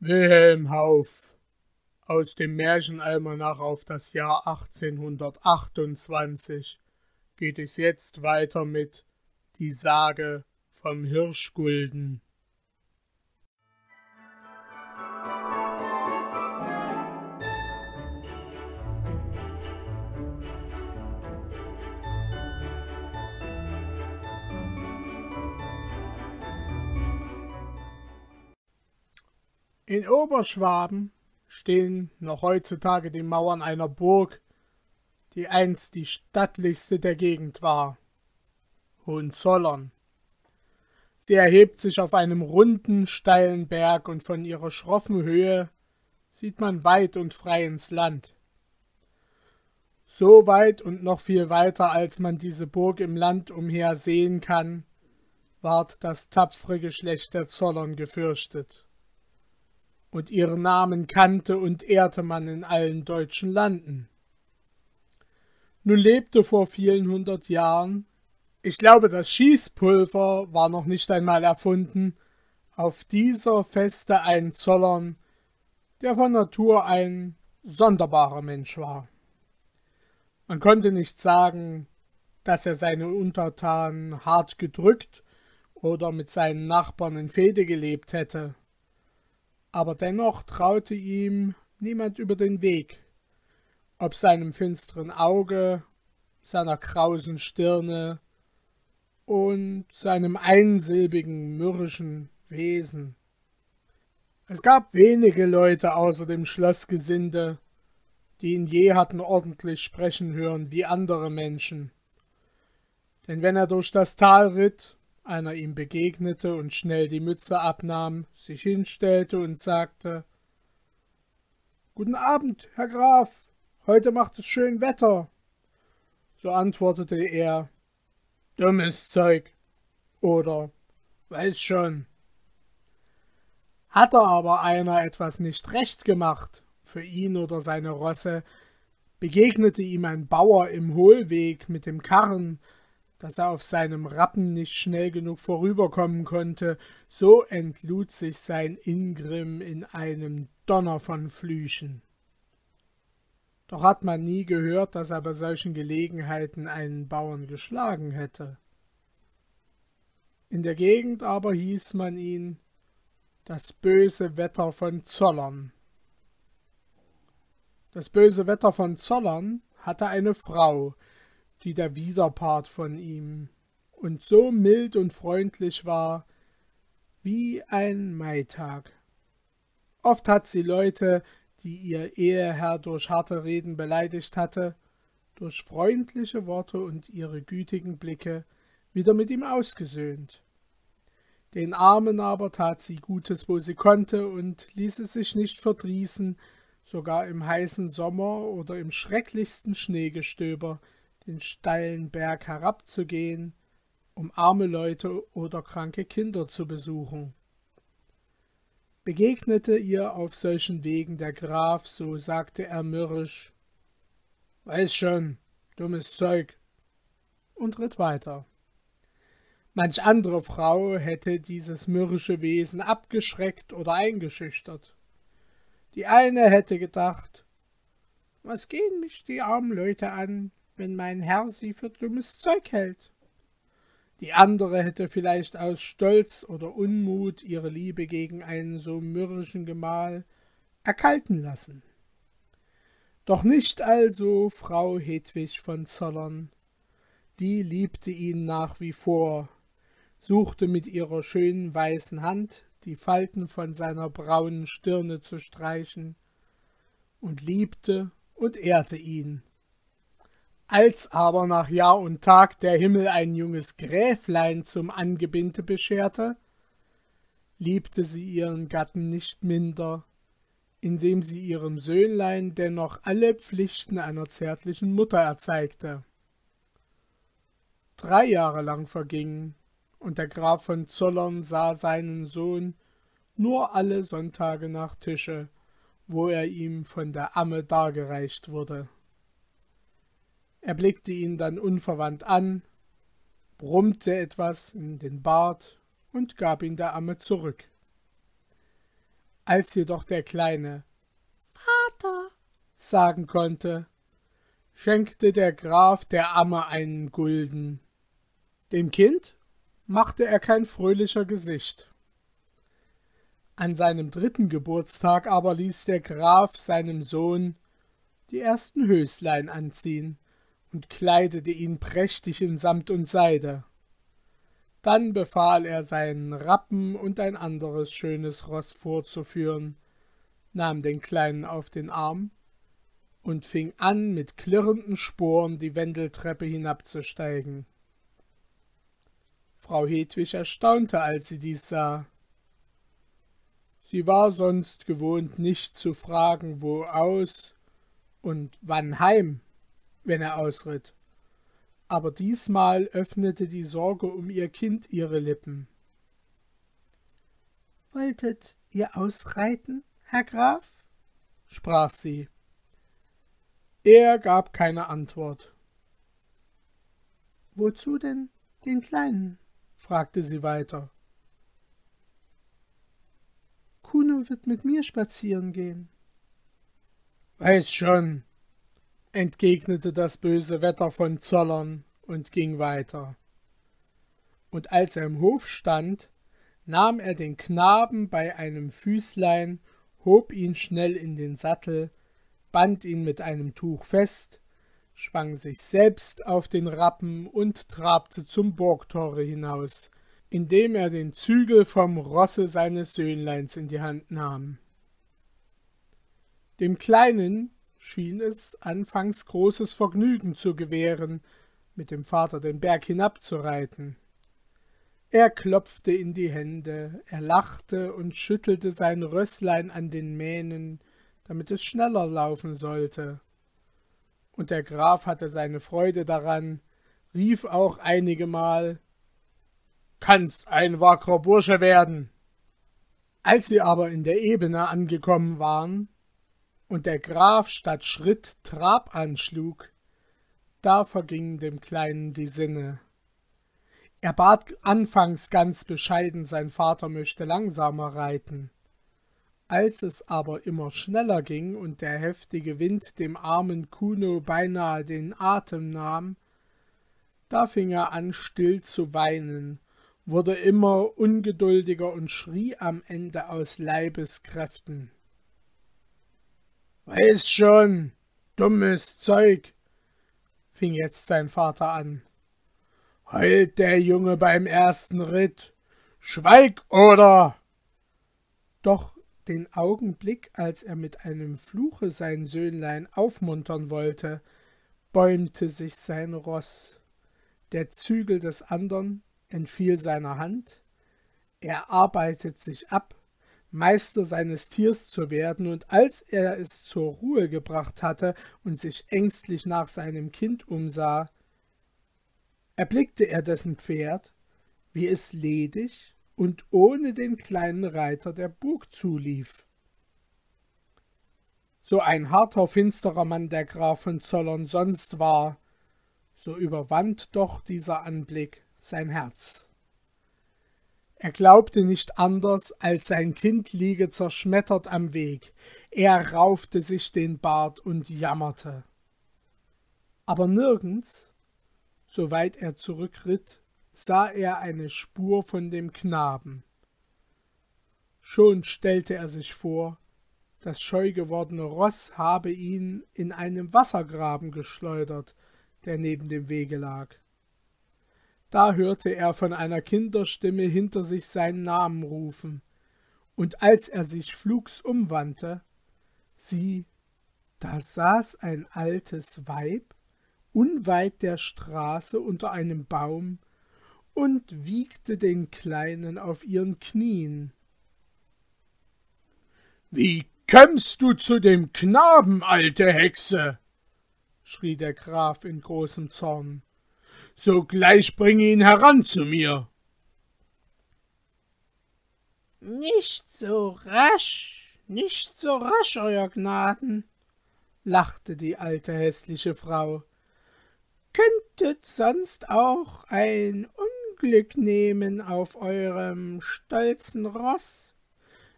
Wilhelm Hauf aus dem Märchenalmanach auf das Jahr 1828 geht es jetzt weiter mit Die Sage vom Hirschgulden. In Oberschwaben stehen noch heutzutage die Mauern einer Burg, die einst die stattlichste der Gegend war, Hohenzollern. Sie erhebt sich auf einem runden, steilen Berg und von ihrer schroffen Höhe sieht man weit und frei ins Land. So weit und noch viel weiter, als man diese Burg im Land umher sehen kann, ward das tapfere Geschlecht der Zollern gefürchtet und ihren Namen kannte und ehrte man in allen deutschen Landen. Nun lebte vor vielen hundert Jahren, ich glaube, das Schießpulver war noch nicht einmal erfunden, auf dieser Feste ein Zollern, der von Natur ein sonderbarer Mensch war. Man konnte nicht sagen, dass er seine Untertanen hart gedrückt oder mit seinen Nachbarn in Fehde gelebt hätte aber dennoch traute ihm niemand über den Weg, ob seinem finsteren Auge, seiner krausen Stirne und seinem einsilbigen mürrischen Wesen. Es gab wenige Leute außer dem Schlossgesinde, die ihn je hatten ordentlich sprechen hören wie andere Menschen. Denn wenn er durch das Tal ritt, einer ihm begegnete und schnell die Mütze abnahm, sich hinstellte und sagte Guten Abend, Herr Graf, heute macht es schön Wetter. So antwortete er Dummes Zeug oder Weiß schon. Hatte aber einer etwas nicht recht gemacht, für ihn oder seine Rosse, begegnete ihm ein Bauer im Hohlweg mit dem Karren, dass er auf seinem Rappen nicht schnell genug vorüberkommen konnte, so entlud sich sein Ingrimm in einem Donner von Flüchen. Doch hat man nie gehört, dass er bei solchen Gelegenheiten einen Bauern geschlagen hätte. In der Gegend aber hieß man ihn das böse Wetter von Zollern. Das böse Wetter von Zollern hatte eine Frau, die der Widerpart von ihm, und so mild und freundlich war wie ein Maitag. Oft hat sie Leute, die ihr Eheherr durch harte Reden beleidigt hatte, durch freundliche Worte und ihre gütigen Blicke wieder mit ihm ausgesöhnt. Den Armen aber tat sie Gutes, wo sie konnte, und ließ es sich nicht verdrießen, sogar im heißen Sommer oder im schrecklichsten Schneegestöber den steilen Berg herabzugehen, um arme Leute oder kranke Kinder zu besuchen. Begegnete ihr auf solchen Wegen der Graf, so sagte er mürrisch Weiß schon, dummes Zeug, und ritt weiter. Manch andere Frau hätte dieses mürrische Wesen abgeschreckt oder eingeschüchtert. Die eine hätte gedacht, was gehen mich die armen Leute an, wenn mein Herr sie für dummes Zeug hält. Die andere hätte vielleicht aus Stolz oder Unmut ihre Liebe gegen einen so mürrischen Gemahl erkalten lassen. Doch nicht also Frau Hedwig von Zollern. Die liebte ihn nach wie vor, suchte mit ihrer schönen weißen Hand die Falten von seiner braunen Stirne zu streichen und liebte und ehrte ihn als aber nach Jahr und Tag der Himmel ein junges Gräflein zum Angebinde bescherte, liebte sie ihren Gatten nicht minder, indem sie ihrem Söhnlein dennoch alle Pflichten einer zärtlichen Mutter erzeigte. Drei Jahre lang vergingen, und der Graf von Zollern sah seinen Sohn nur alle Sonntage nach Tische, wo er ihm von der Amme dargereicht wurde. Er blickte ihn dann unverwandt an, brummte etwas in den Bart und gab ihn der Amme zurück. Als jedoch der Kleine Vater sagen konnte, schenkte der Graf der Amme einen Gulden. Dem Kind machte er kein fröhlicher Gesicht. An seinem dritten Geburtstag aber ließ der Graf seinem Sohn die ersten Höslein anziehen und kleidete ihn prächtig in Samt und Seide. Dann befahl er seinen Rappen und ein anderes schönes Ross vorzuführen, nahm den Kleinen auf den Arm und fing an, mit klirrenden Sporen die Wendeltreppe hinabzusteigen. Frau Hedwig erstaunte, als sie dies sah. Sie war sonst gewohnt, nicht zu fragen, wo aus und wann heim, wenn er ausritt. Aber diesmal öffnete die Sorge um ihr Kind ihre Lippen. Wolltet ihr ausreiten, Herr Graf? sprach sie. Er gab keine Antwort. Wozu denn den Kleinen? fragte sie weiter. Kuno wird mit mir spazieren gehen. Weiß schon, entgegnete das böse Wetter von Zollern und ging weiter. Und als er im Hof stand, nahm er den Knaben bei einem Füßlein, hob ihn schnell in den Sattel, band ihn mit einem Tuch fest, schwang sich selbst auf den Rappen und trabte zum Burgtore hinaus, indem er den Zügel vom Rosse seines Söhnleins in die Hand nahm. Dem Kleinen schien es anfangs großes Vergnügen zu gewähren, mit dem Vater den Berg hinabzureiten. Er klopfte in die Hände, er lachte und schüttelte sein Rösslein an den Mähnen, damit es schneller laufen sollte und der Graf hatte seine Freude daran, rief auch einigemal Kannst ein wackerer Bursche werden. Als sie aber in der Ebene angekommen waren und der Graf statt Schritt Trab anschlug, da vergingen dem Kleinen die Sinne. Er bat anfangs ganz bescheiden, sein Vater möchte langsamer reiten. Als es aber immer schneller ging und der heftige Wind dem armen Kuno beinahe den Atem nahm, da fing er an still zu weinen, wurde immer ungeduldiger und schrie am Ende aus Leibeskräften. Weiß schon, dummes Zeug, fing jetzt sein Vater an. Heult der Junge beim ersten Ritt. Schweig oder. Doch den Augenblick, als er mit einem Fluche sein Söhnlein aufmuntern wollte, bäumte sich sein Roß. Der Zügel des andern entfiel seiner Hand, er arbeitet sich ab, Meister seines Tiers zu werden, und als er es zur Ruhe gebracht hatte und sich ängstlich nach seinem Kind umsah, erblickte er dessen Pferd, wie es ledig und ohne den kleinen Reiter der Burg zulief. So ein harter, finsterer Mann der Graf von Zollern sonst war, so überwand doch dieser Anblick sein Herz. Er glaubte nicht anders, als sein Kind liege zerschmettert am Weg. Er raufte sich den Bart und jammerte. Aber nirgends, soweit er zurückritt, sah er eine Spur von dem Knaben. Schon stellte er sich vor, das scheu gewordene Ross habe ihn in einem Wassergraben geschleudert, der neben dem Wege lag. Da hörte er von einer Kinderstimme hinter sich seinen Namen rufen, und als er sich flugs umwandte, sieh, da saß ein altes Weib unweit der Straße unter einem Baum und wiegte den Kleinen auf ihren Knien. Wie kömmst du zu dem Knaben, alte Hexe? schrie der Graf in großem Zorn. Sogleich bringe ihn heran zu mir. Nicht so rasch, nicht so rasch, Euer Gnaden, lachte die alte hässliche Frau. Könntet sonst auch ein Unglück nehmen auf eurem stolzen Ross.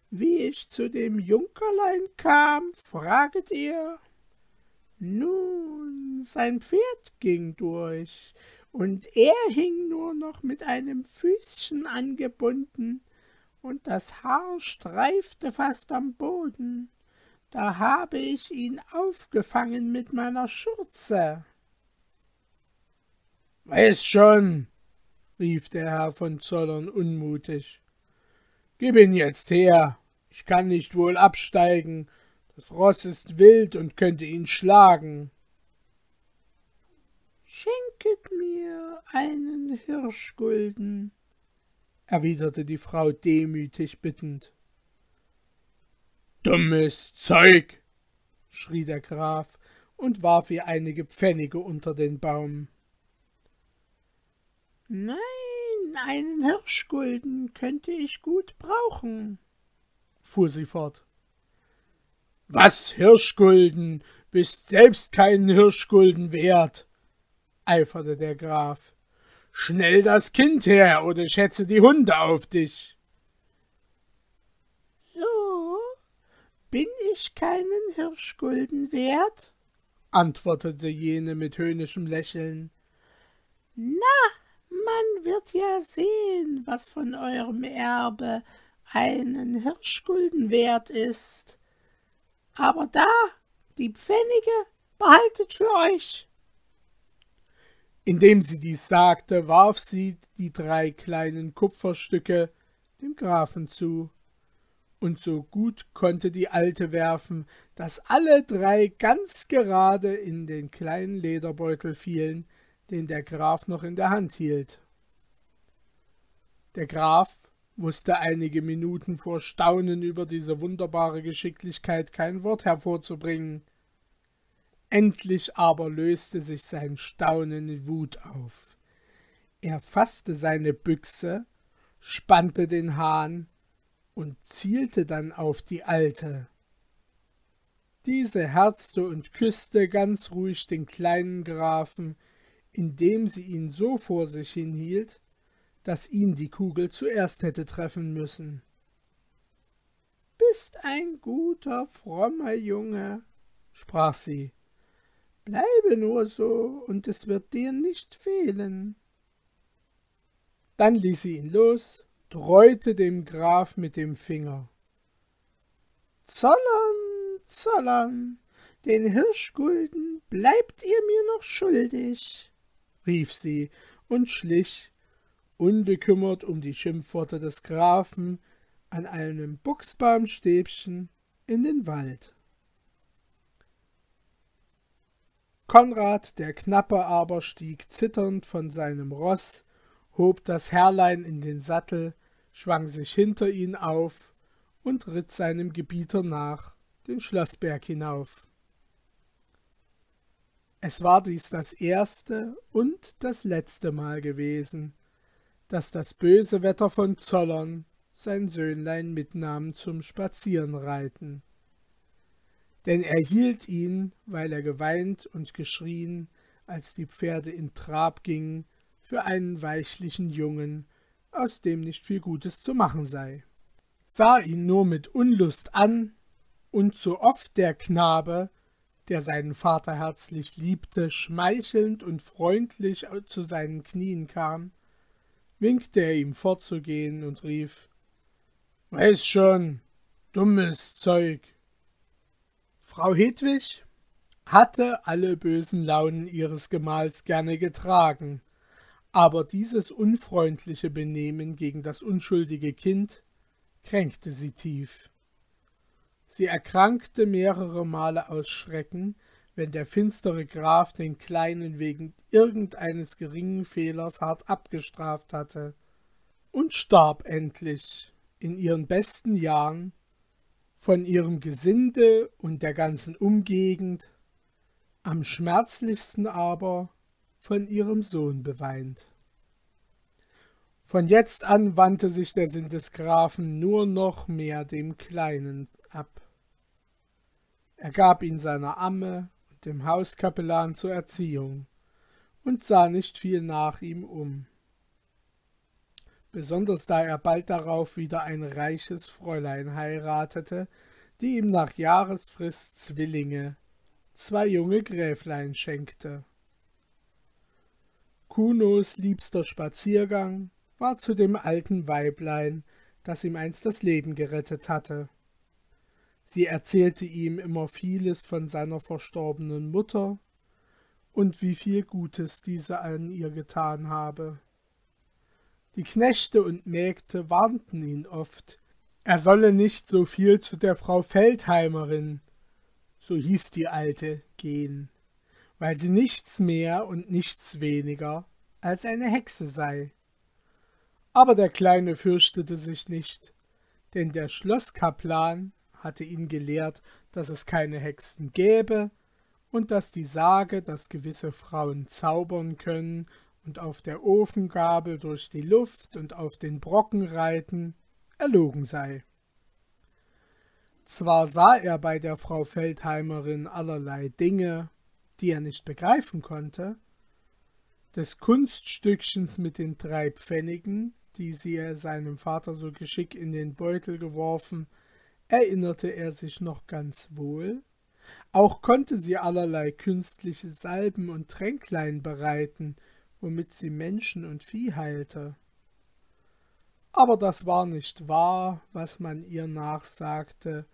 wie ich zu dem Junkerlein kam, fraget ihr? Nun, sein Pferd ging durch, und er hing nur noch mit einem Füßchen angebunden, und das Haar streifte fast am Boden. Da habe ich ihn aufgefangen mit meiner Schürze. Weiß schon, rief der Herr von Zollern unmutig. Gib ihn jetzt her. Ich kann nicht wohl absteigen. Das Ross ist wild und könnte ihn schlagen. Schenket mir einen Hirschgulden, erwiderte die Frau demütig bittend. Dummes Zeug, schrie der Graf und warf ihr einige Pfennige unter den Baum. Nein, einen Hirschgulden könnte ich gut brauchen, fuhr sie fort. Was Hirschgulden? Bist selbst keinen Hirschgulden wert, eiferte der Graf. Schnell das Kind her, oder schätze die Hunde auf dich. So, bin ich keinen Hirschgulden wert? antwortete jene mit höhnischem Lächeln. Na, man wird ja sehen, was von eurem Erbe einen Hirschgulden wert ist. Aber da, die Pfennige, behaltet für euch. Indem sie dies sagte, warf sie die drei kleinen Kupferstücke dem Grafen zu, und so gut konnte die Alte werfen, dass alle drei ganz gerade in den kleinen Lederbeutel fielen, den der Graf noch in der Hand hielt. Der Graf wusste einige Minuten vor Staunen über diese wunderbare Geschicklichkeit kein Wort hervorzubringen. Endlich aber löste sich sein Staunen in Wut auf. Er fasste seine Büchse, spannte den Hahn und zielte dann auf die Alte. Diese herzte und küsste ganz ruhig den kleinen Grafen, indem sie ihn so vor sich hinhielt, dass ihn die Kugel zuerst hätte treffen müssen. Bist ein guter, frommer Junge, sprach sie. Bleibe nur so, und es wird dir nicht fehlen. Dann ließ sie ihn los, dräute dem Graf mit dem Finger. Zollern, Zollern, den Hirschgulden bleibt ihr mir noch schuldig, rief sie und schlich, unbekümmert um die Schimpfworte des Grafen, an einem Buchsbaumstäbchen in den Wald. Konrad der Knappe aber stieg zitternd von seinem Roß, hob das Herrlein in den Sattel, schwang sich hinter ihn auf und ritt seinem Gebieter nach, den Schloßberg hinauf. Es war dies das erste und das letzte Mal gewesen, dass das böse Wetter von Zollern sein Söhnlein mitnahm zum Spazierenreiten denn er hielt ihn, weil er geweint und geschrien, als die Pferde in Trab gingen, für einen weichlichen Jungen, aus dem nicht viel Gutes zu machen sei, sah ihn nur mit Unlust an, und so oft der Knabe, der seinen Vater herzlich liebte, schmeichelnd und freundlich zu seinen Knien kam, winkte er ihm fortzugehen und rief Weiß schon, dummes Zeug, Frau Hedwig hatte alle bösen Launen ihres Gemahls gerne getragen, aber dieses unfreundliche Benehmen gegen das unschuldige Kind kränkte sie tief. Sie erkrankte mehrere Male aus Schrecken, wenn der finstere Graf den Kleinen wegen irgendeines geringen Fehlers hart abgestraft hatte, und starb endlich in ihren besten Jahren von ihrem Gesinde und der ganzen Umgegend, am schmerzlichsten aber von ihrem Sohn beweint. Von jetzt an wandte sich der Sinn des Grafen nur noch mehr dem Kleinen ab. Er gab ihn seiner Amme und dem Hauskapellan zur Erziehung und sah nicht viel nach ihm um. Besonders da er bald darauf wieder ein reiches Fräulein heiratete, die ihm nach Jahresfrist Zwillinge, zwei junge Gräflein schenkte. Kunos liebster Spaziergang war zu dem alten Weiblein, das ihm einst das Leben gerettet hatte. Sie erzählte ihm immer vieles von seiner verstorbenen Mutter und wie viel Gutes diese an ihr getan habe. Die Knechte und Mägde warnten ihn oft, er solle nicht so viel zu der Frau Feldheimerin, so hieß die Alte, gehen, weil sie nichts mehr und nichts weniger als eine Hexe sei. Aber der Kleine fürchtete sich nicht, denn der Schloßkaplan hatte ihn gelehrt, dass es keine Hexen gäbe und dass die Sage, dass gewisse Frauen zaubern können und auf der Ofengabel durch die Luft und auf den Brocken reiten, erlogen sei. Zwar sah er bei der Frau Feldheimerin allerlei Dinge, die er nicht begreifen konnte, des Kunststückchens mit den drei Pfennigen, die sie seinem Vater so geschickt in den Beutel geworfen, erinnerte er sich noch ganz wohl, auch konnte sie allerlei künstliche Salben und Tränklein bereiten, womit sie Menschen und Vieh heilte. Aber das war nicht wahr, was man ihr nachsagte,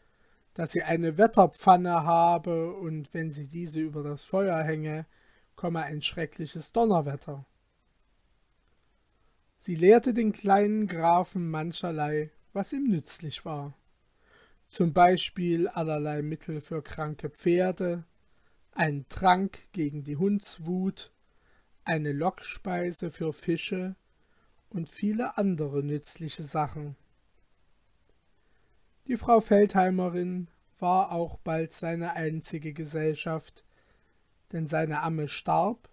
dass sie eine Wetterpfanne habe und wenn sie diese über das Feuer hänge, komme ein schreckliches Donnerwetter. Sie lehrte den kleinen Grafen mancherlei, was ihm nützlich war zum Beispiel allerlei Mittel für kranke Pferde, ein Trank gegen die Hundswut, eine Lockspeise für Fische und viele andere nützliche Sachen. Die Frau Feldheimerin war auch bald seine einzige Gesellschaft, denn seine Amme starb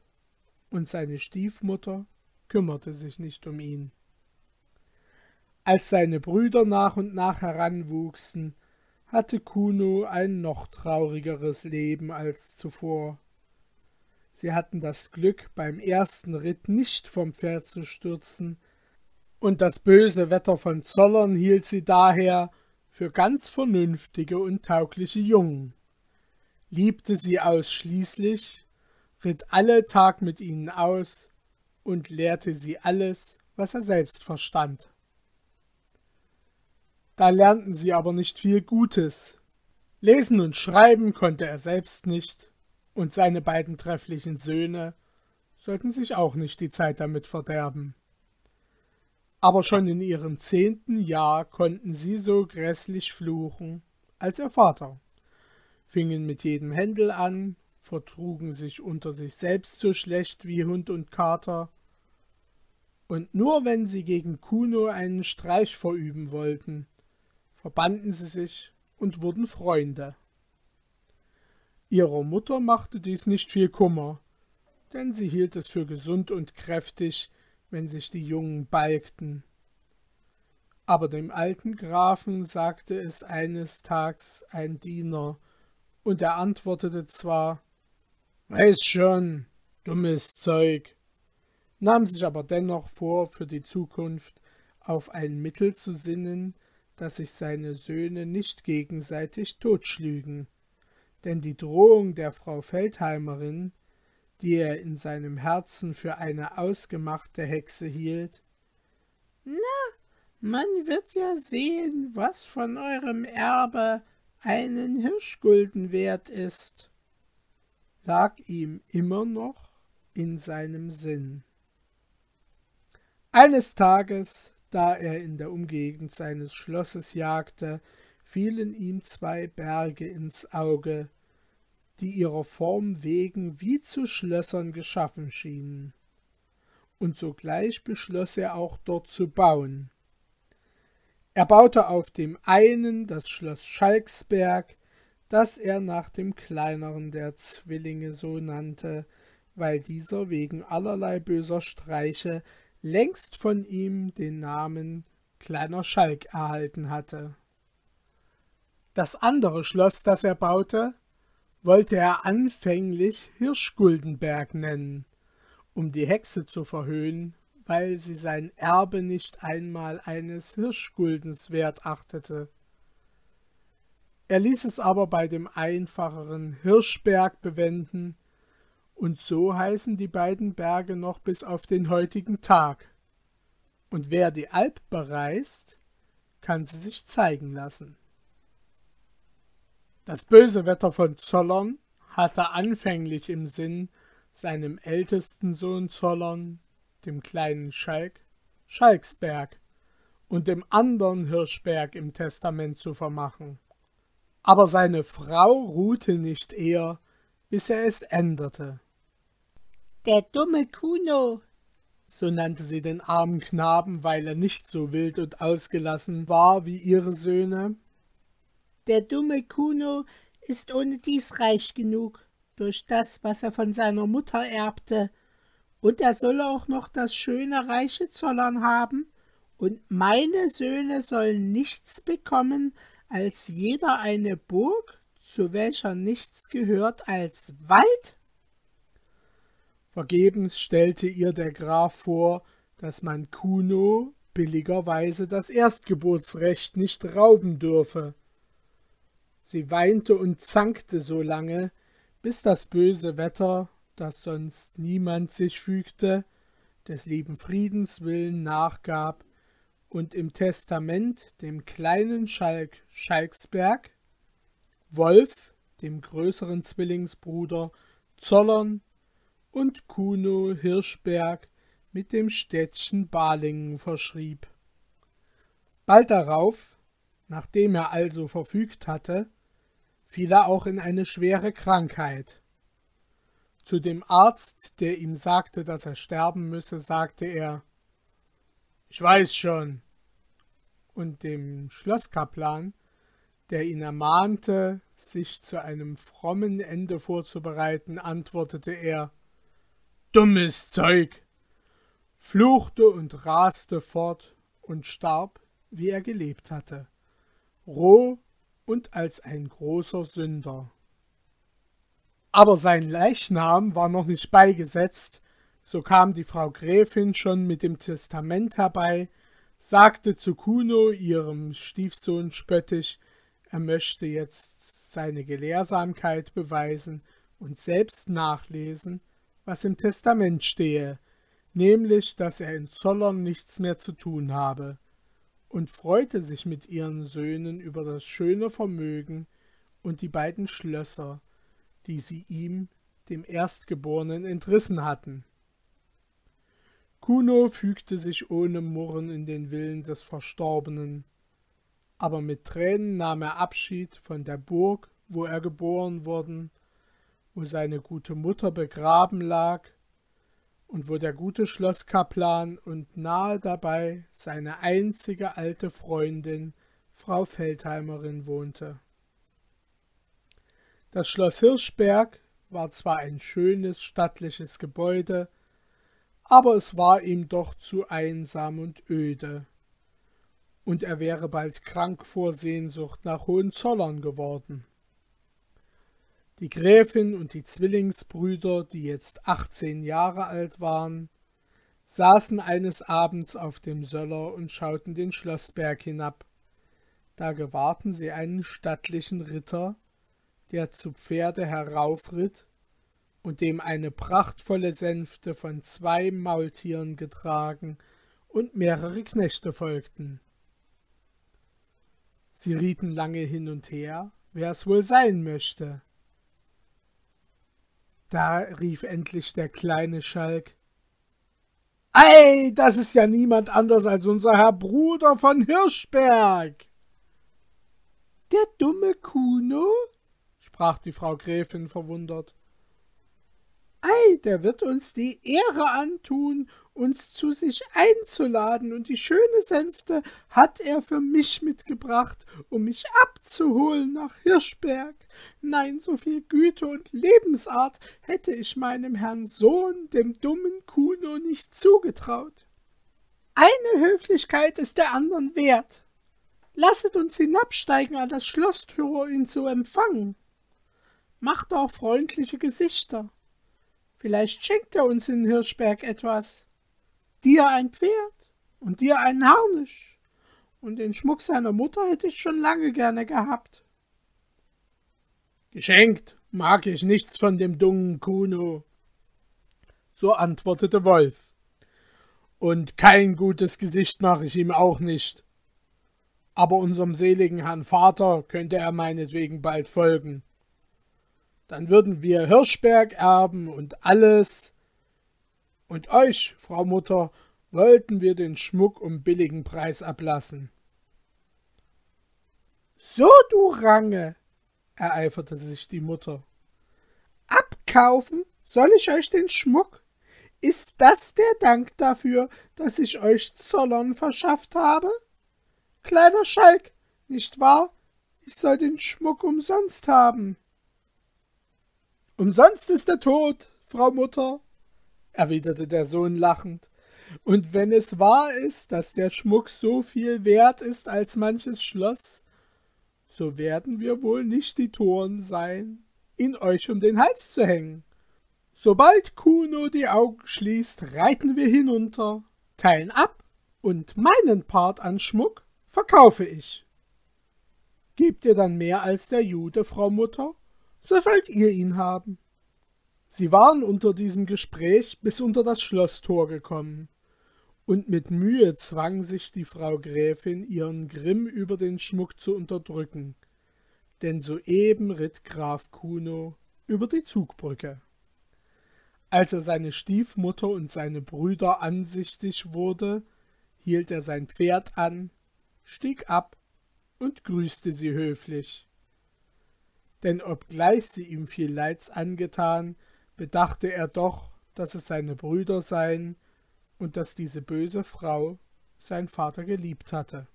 und seine Stiefmutter kümmerte sich nicht um ihn. Als seine Brüder nach und nach heranwuchsen, hatte Kuno ein noch traurigeres Leben als zuvor. Sie hatten das Glück, beim ersten Ritt nicht vom Pferd zu stürzen, und das böse Wetter von Zollern hielt sie daher für ganz vernünftige und taugliche Jungen, liebte sie ausschließlich, ritt alle Tag mit ihnen aus und lehrte sie alles, was er selbst verstand. Da lernten sie aber nicht viel Gutes. Lesen und schreiben konnte er selbst nicht, und seine beiden trefflichen Söhne sollten sich auch nicht die Zeit damit verderben. Aber schon in ihrem zehnten Jahr konnten sie so grässlich fluchen als ihr Vater, fingen mit jedem Händel an, vertrugen sich unter sich selbst so schlecht wie Hund und Kater, und nur wenn sie gegen Kuno einen Streich verüben wollten, verbanden sie sich und wurden Freunde. Ihrer Mutter machte dies nicht viel Kummer, denn sie hielt es für gesund und kräftig, wenn sich die Jungen balgten. Aber dem alten Grafen sagte es eines Tags ein Diener, und er antwortete zwar Weiß schon, dummes Zeug, nahm sich aber dennoch vor, für die Zukunft auf ein Mittel zu sinnen, dass sich seine Söhne nicht gegenseitig totschlügen, denn die Drohung der Frau Feldheimerin, die er in seinem Herzen für eine ausgemachte Hexe hielt, na, man wird ja sehen, was von eurem Erbe einen Hirschgulden wert ist, lag ihm immer noch in seinem Sinn. Eines Tages da er in der Umgegend seines Schlosses jagte, fielen ihm zwei Berge ins Auge, die ihrer Form wegen wie zu Schlössern geschaffen schienen. Und sogleich beschloss er auch dort zu bauen. Er baute auf dem einen das Schloss Schalksberg, das er nach dem kleineren der Zwillinge so nannte, weil dieser wegen allerlei böser Streiche längst von ihm den Namen Kleiner Schalk erhalten hatte. Das andere Schloss, das er baute, wollte er anfänglich Hirschguldenberg nennen, um die Hexe zu verhöhnen, weil sie sein Erbe nicht einmal eines Hirschguldens wert achtete. Er ließ es aber bei dem einfacheren Hirschberg bewenden, und so heißen die beiden Berge noch bis auf den heutigen Tag. Und wer die Alp bereist, kann sie sich zeigen lassen. Das böse Wetter von Zollern hatte anfänglich im Sinn, seinem ältesten Sohn Zollern, dem kleinen Schalk, Schalksberg und dem andern Hirschberg im Testament zu vermachen. Aber seine Frau ruhte nicht eher, bis er es änderte. Der dumme Kuno, so nannte sie den armen Knaben, weil er nicht so wild und ausgelassen war wie ihre Söhne. Der dumme Kuno ist ohne dies reich genug durch das, was er von seiner Mutter erbte, und er soll auch noch das schöne reiche Zollern haben, und meine Söhne sollen nichts bekommen als jeder eine Burg, zu welcher nichts gehört als Wald? Vergebens stellte ihr der Graf vor, dass man Kuno billigerweise das Erstgeburtsrecht nicht rauben dürfe. Sie weinte und zankte so lange, bis das böse Wetter, das sonst niemand sich fügte, des lieben Friedens willen nachgab und im Testament dem kleinen Schalk Schalksberg, Wolf, dem größeren Zwillingsbruder, Zollern und Kuno Hirschberg mit dem Städtchen Balingen verschrieb. Bald darauf, nachdem er also verfügt hatte, fiel er auch in eine schwere Krankheit. Zu dem Arzt, der ihm sagte, dass er sterben müsse, sagte er Ich weiß schon, und dem Schlosskaplan, der ihn ermahnte, sich zu einem frommen Ende vorzubereiten, antwortete er Dummes Zeug, fluchte und raste fort und starb, wie er gelebt hatte, roh und als ein großer Sünder. Aber sein Leichnam war noch nicht beigesetzt, so kam die Frau Gräfin schon mit dem Testament herbei, sagte zu Kuno, ihrem Stiefsohn spöttisch, er möchte jetzt seine Gelehrsamkeit beweisen und selbst nachlesen, was im Testament stehe, nämlich, dass er in Zollern nichts mehr zu tun habe, und freute sich mit ihren Söhnen über das schöne Vermögen und die beiden Schlösser, die sie ihm, dem Erstgeborenen, entrissen hatten. Kuno fügte sich ohne Murren in den Willen des Verstorbenen, aber mit Tränen nahm er Abschied von der Burg, wo er geboren worden, wo seine gute Mutter begraben lag und wo der gute Schlosskaplan und nahe dabei seine einzige alte Freundin, Frau Feldheimerin, wohnte. Das Schloss Hirschberg war zwar ein schönes, stattliches Gebäude, aber es war ihm doch zu einsam und öde, und er wäre bald krank vor Sehnsucht nach Hohenzollern geworden. Die Gräfin und die Zwillingsbrüder, die jetzt achtzehn Jahre alt waren, saßen eines Abends auf dem Söller und schauten den Schlossberg hinab. Da gewahrten sie einen stattlichen Ritter, der zu Pferde heraufritt und dem eine prachtvolle Sänfte von zwei Maultieren getragen und mehrere Knechte folgten. Sie rieten lange hin und her, wer es wohl sein möchte. Da rief endlich der kleine Schalk Ei, das ist ja niemand anders als unser Herr Bruder von Hirschberg. Der dumme Kuno? sprach die Frau Gräfin verwundert. Ei, der wird uns die Ehre antun, uns zu sich einzuladen, und die schöne Sänfte hat er für mich mitgebracht, um mich abzuholen nach Hirschberg. Nein, so viel Güte und Lebensart hätte ich meinem Herrn Sohn, dem dummen Kuno, nicht zugetraut. Eine Höflichkeit ist der anderen wert. Lasset uns hinabsteigen an das Schlosstür, ihn zu empfangen. Macht auch freundliche Gesichter. Vielleicht schenkt er uns in Hirschberg etwas. Dir ein Pferd und dir einen Harnisch, und den Schmuck seiner Mutter hätte ich schon lange gerne gehabt. Geschenkt mag ich nichts von dem dummen Kuno. So antwortete Wolf. Und kein gutes Gesicht mache ich ihm auch nicht. Aber unserem seligen Herrn Vater könnte er meinetwegen bald folgen. Dann würden wir Hirschberg erben und alles. Und euch, Frau Mutter, wollten wir den Schmuck um billigen Preis ablassen. So, du Range, ereiferte sich die Mutter. Abkaufen soll ich euch den Schmuck? Ist das der Dank dafür, dass ich euch Zollern verschafft habe? Kleiner Schalk, nicht wahr? Ich soll den Schmuck umsonst haben. Umsonst ist der Tod, Frau Mutter, erwiderte der Sohn lachend. Und wenn es wahr ist, dass der Schmuck so viel wert ist als manches Schloss, so werden wir wohl nicht die Toren sein, ihn euch um den Hals zu hängen. Sobald Kuno die Augen schließt, reiten wir hinunter, teilen ab und meinen Part an Schmuck verkaufe ich. Gebt ihr dann mehr als der Jude, Frau Mutter, so sollt ihr ihn haben. Sie waren unter diesem Gespräch bis unter das Schlosstor gekommen und mit Mühe zwang sich die Frau Gräfin, ihren Grimm über den Schmuck zu unterdrücken, denn soeben ritt Graf Kuno über die Zugbrücke. Als er seine Stiefmutter und seine Brüder ansichtig wurde, hielt er sein Pferd an, stieg ab und grüßte sie höflich. Denn obgleich sie ihm viel Leids angetan, bedachte er doch, dass es seine Brüder seien, und dass diese böse Frau sein Vater geliebt hatte.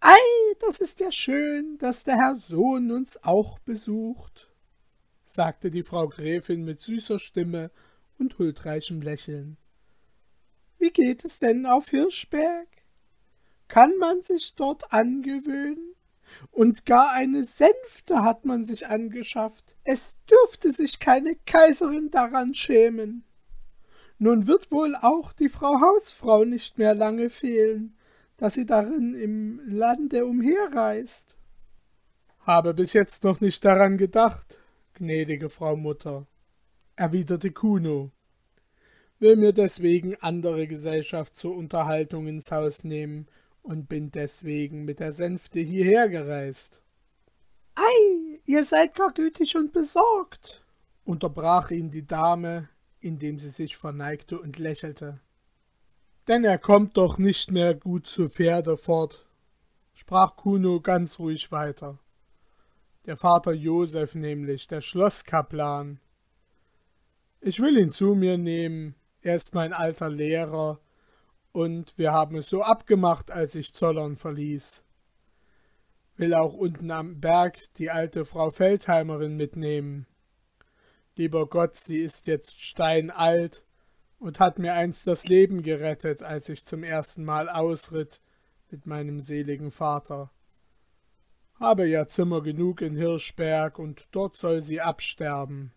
Ei, das ist ja schön, dass der Herr Sohn uns auch besucht, sagte die Frau Gräfin mit süßer Stimme und huldreichem Lächeln. Wie geht es denn auf Hirschberg? Kann man sich dort angewöhnen? Und gar eine Sänfte hat man sich angeschafft. Es dürfte sich keine Kaiserin daran schämen. Nun wird wohl auch die Frau Hausfrau nicht mehr lange fehlen, dass sie darin im Lande umherreist. Habe bis jetzt noch nicht daran gedacht, gnädige Frau Mutter, erwiderte Kuno, will mir deswegen andere Gesellschaft zur Unterhaltung ins Haus nehmen und bin deswegen mit der Sänfte hierher gereist. Ei, ihr seid gar gütig und besorgt, unterbrach ihn die Dame, indem sie sich verneigte und lächelte. Denn er kommt doch nicht mehr gut zu Pferde fort, sprach Kuno ganz ruhig weiter. Der Vater Josef nämlich, der Schlosskaplan. Ich will ihn zu mir nehmen, er ist mein alter Lehrer, und wir haben es so abgemacht, als ich Zollern verließ. Will auch unten am Berg die alte Frau Feldheimerin mitnehmen. Lieber Gott, sie ist jetzt steinalt und hat mir einst das Leben gerettet, als ich zum ersten Mal ausritt mit meinem seligen Vater. Habe ja Zimmer genug in Hirschberg, und dort soll sie absterben.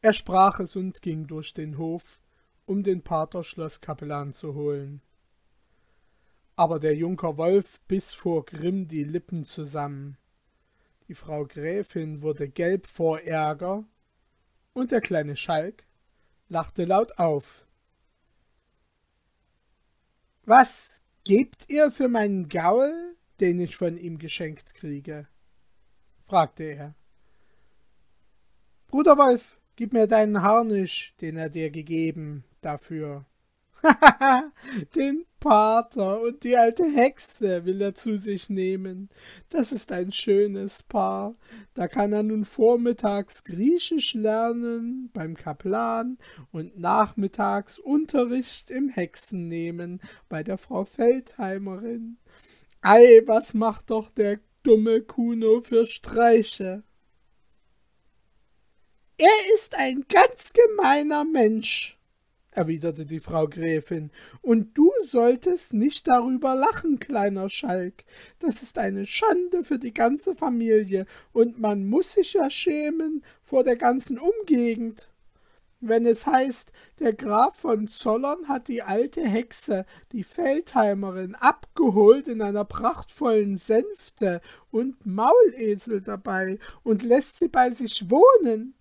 Er sprach es und ging durch den Hof, um den Pater Schlosskapellan zu holen. Aber der Junker Wolf biss vor Grimm die Lippen zusammen. Die Frau Gräfin wurde gelb vor Ärger, und der kleine Schalk lachte laut auf. Was gebt ihr für meinen Gaul, den ich von ihm geschenkt kriege? fragte er. Bruder Wolf, gib mir deinen Harnisch, den er dir gegeben, dafür. den Pater und die alte Hexe will er zu sich nehmen. Das ist ein schönes Paar. Da kann er nun vormittags Griechisch lernen beim Kaplan und nachmittags Unterricht im Hexen nehmen bei der Frau Feldheimerin. Ei, was macht doch der dumme Kuno für Streiche? Er ist ein ganz gemeiner Mensch, erwiderte die Frau Gräfin, und du solltest nicht darüber lachen, kleiner Schalk. Das ist eine Schande für die ganze Familie, und man muss sich ja schämen vor der ganzen Umgegend. wenn es heißt, der Graf von Zollern hat die alte Hexe, die Feldheimerin, abgeholt in einer prachtvollen Sänfte und Maulesel dabei und lässt sie bei sich wohnen.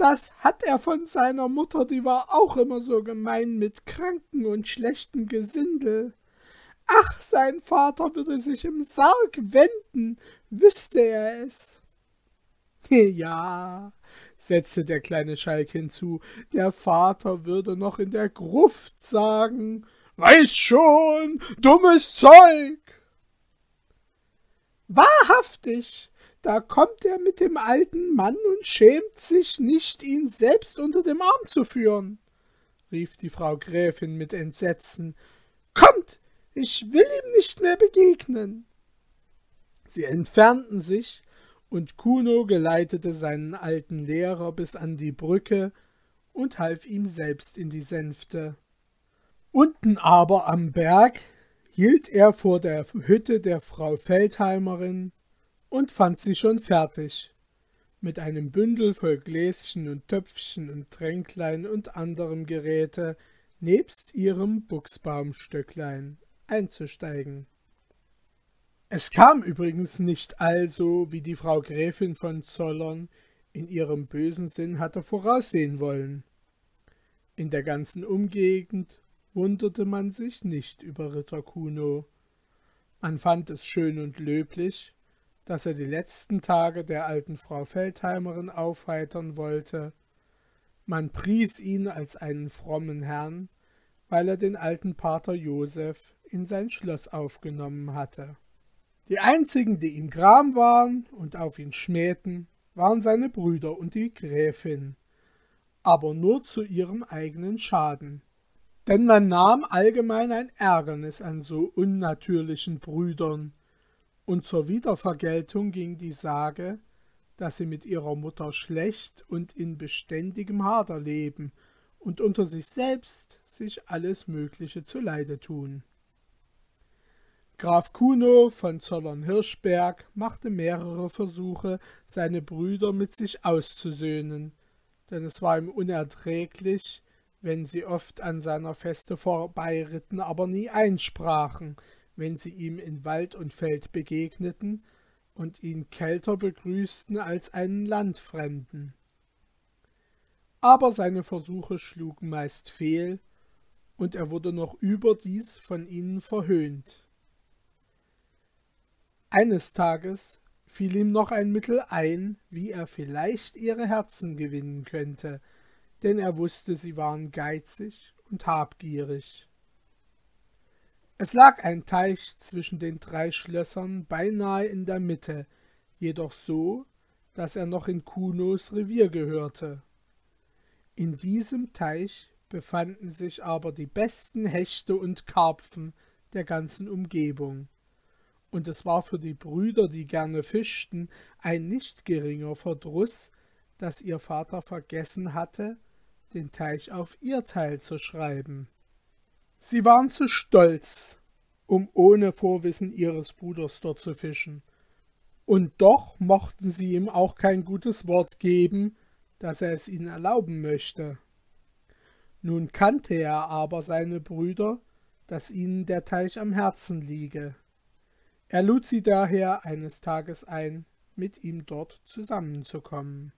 Das hat er von seiner Mutter, die war auch immer so gemein mit Kranken und schlechtem Gesindel. Ach, sein Vater würde sich im Sarg wenden, wüsste er es. Ja, setzte der kleine Schalk hinzu, der Vater würde noch in der Gruft sagen, Weiß schon, dummes Zeug. Wahrhaftig, da kommt er mit dem alten Mann und schämt sich nicht, ihn selbst unter dem Arm zu führen, rief die Frau Gräfin mit Entsetzen. Kommt, ich will ihm nicht mehr begegnen. Sie entfernten sich, und Kuno geleitete seinen alten Lehrer bis an die Brücke und half ihm selbst in die Sänfte. Unten aber am Berg hielt er vor der Hütte der Frau Feldheimerin und fand sie schon fertig, mit einem Bündel voll Gläschen und Töpfchen und Tränklein und anderem Geräte nebst ihrem Buchsbaumstöcklein einzusteigen. Es kam übrigens nicht also, wie die Frau Gräfin von Zollern in ihrem bösen Sinn hatte voraussehen wollen. In der ganzen Umgegend wunderte man sich nicht über Ritter Kuno. Man fand es schön und löblich, dass er die letzten Tage der alten Frau Feldheimerin aufheitern wollte. Man pries ihn als einen frommen Herrn, weil er den alten Pater Joseph in sein Schloss aufgenommen hatte. Die einzigen, die ihm gram waren und auf ihn schmähten, waren seine Brüder und die Gräfin, aber nur zu ihrem eigenen Schaden. Denn man nahm allgemein ein Ärgernis an so unnatürlichen Brüdern, und zur Wiedervergeltung ging die Sage, dass sie mit ihrer Mutter schlecht und in beständigem Hader leben und unter sich selbst sich alles Mögliche zuleide tun. Graf Kuno von Zollern-Hirschberg machte mehrere Versuche, seine Brüder mit sich auszusöhnen, denn es war ihm unerträglich, wenn sie oft an seiner Feste vorbeiritten, aber nie einsprachen, wenn sie ihm in Wald und Feld begegneten und ihn kälter begrüßten als einen Landfremden. Aber seine Versuche schlugen meist fehl, und er wurde noch überdies von ihnen verhöhnt. Eines Tages fiel ihm noch ein Mittel ein, wie er vielleicht ihre Herzen gewinnen könnte, denn er wusste, sie waren geizig und habgierig. Es lag ein Teich zwischen den drei Schlössern beinahe in der Mitte, jedoch so, dass er noch in Kunos Revier gehörte. In diesem Teich befanden sich aber die besten Hechte und Karpfen der ganzen Umgebung und es war für die Brüder, die gerne fischten, ein nicht geringer Verdruß, dass ihr Vater vergessen hatte, den Teich auf ihr Teil zu schreiben. Sie waren zu stolz, um ohne Vorwissen ihres Bruders dort zu fischen, und doch mochten sie ihm auch kein gutes Wort geben, dass er es ihnen erlauben möchte. Nun kannte er aber seine Brüder, dass ihnen der Teich am Herzen liege, er lud sie daher eines Tages ein, mit ihm dort zusammenzukommen.